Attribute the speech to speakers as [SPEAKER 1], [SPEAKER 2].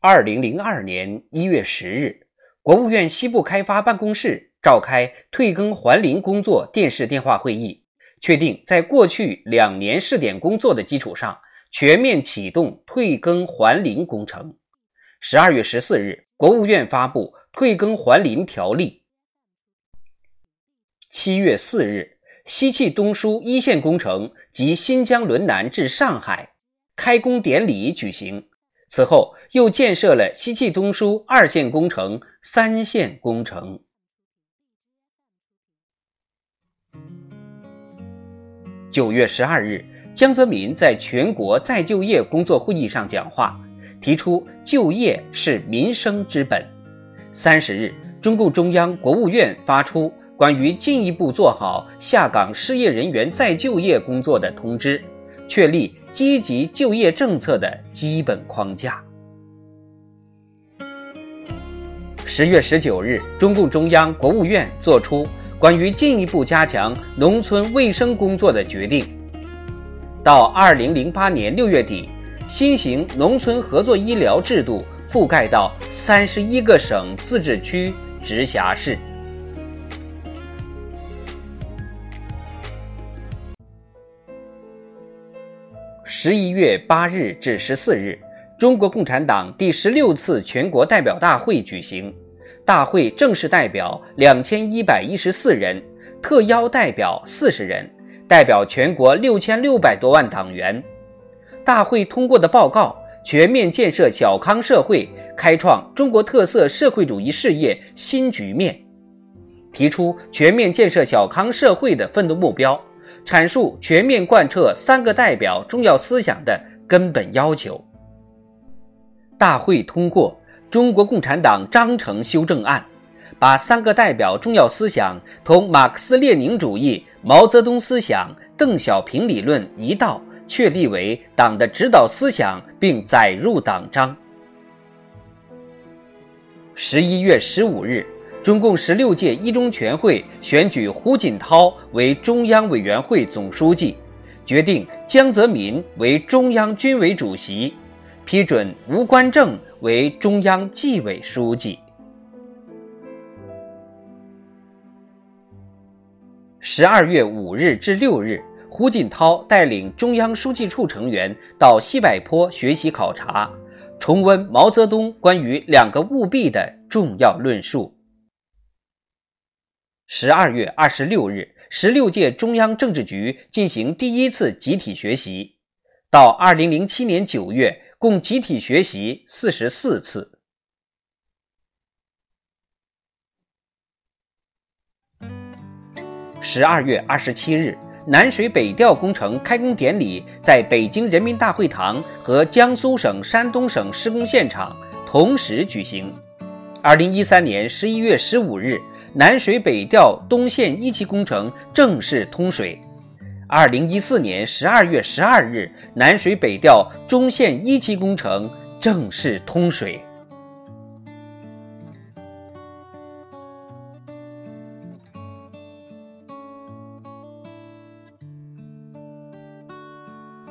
[SPEAKER 1] 二零零二年一月十日，国务院西部开发办公室召开退耕还林工作电视电话会议，确定在过去两年试点工作的基础上，全面启动退耕还林工程。十二月十四日，国务院发布《退耕还林条例》。七月四日，西气东输一线工程及新疆轮南至上海开工典礼举行。此后，又建设了西气东输二线工程、三线工程。九月十二日，江泽民在全国再就业工作会议上讲话，提出就业是民生之本。三十日，中共中央、国务院发出关于进一步做好下岗失业人员再就业工作的通知。确立积极就业政策的基本框架。十月十九日，中共中央、国务院作出关于进一步加强农村卫生工作的决定。到二零零八年六月底，新型农村合作医疗制度覆盖到三十一个省、自治区、直辖市。十一月八日至十四日，中国共产党第十六次全国代表大会举行。大会正式代表两千一百一十四人，特邀代表四十人，代表全国六千六百多万党员。大会通过的报告：全面建设小康社会，开创中国特色社会主义事业新局面，提出全面建设小康社会的奋斗目标。阐述全面贯彻“三个代表”重要思想的根本要求。大会通过《中国共产党章程修正案》，把“三个代表”重要思想同马克思列宁主义、毛泽东思想、邓小平理论一道，确立为党的指导思想，并载入党章。十一月十五日。中共十六届一中全会选举胡锦涛为中央委员会总书记，决定江泽民为中央军委主席，批准吴官正为中央纪委书记。十二月五日至六日，胡锦涛带领中央书记处成员到西柏坡学习考察，重温毛泽东关于“两个务必”的重要论述。十二月二十六日，十六届中央政治局进行第一次集体学习，到二零零七年九月，共集体学习四十四次。十二月二十七日，南水北调工程开工典礼在北京人民大会堂和江苏省、山东省施工现场同时举行。二零一三年十一月十五日。南水北调东线一期工程正式通水。二零一四年十二月十二日，南水北调中线一期工程正式通水。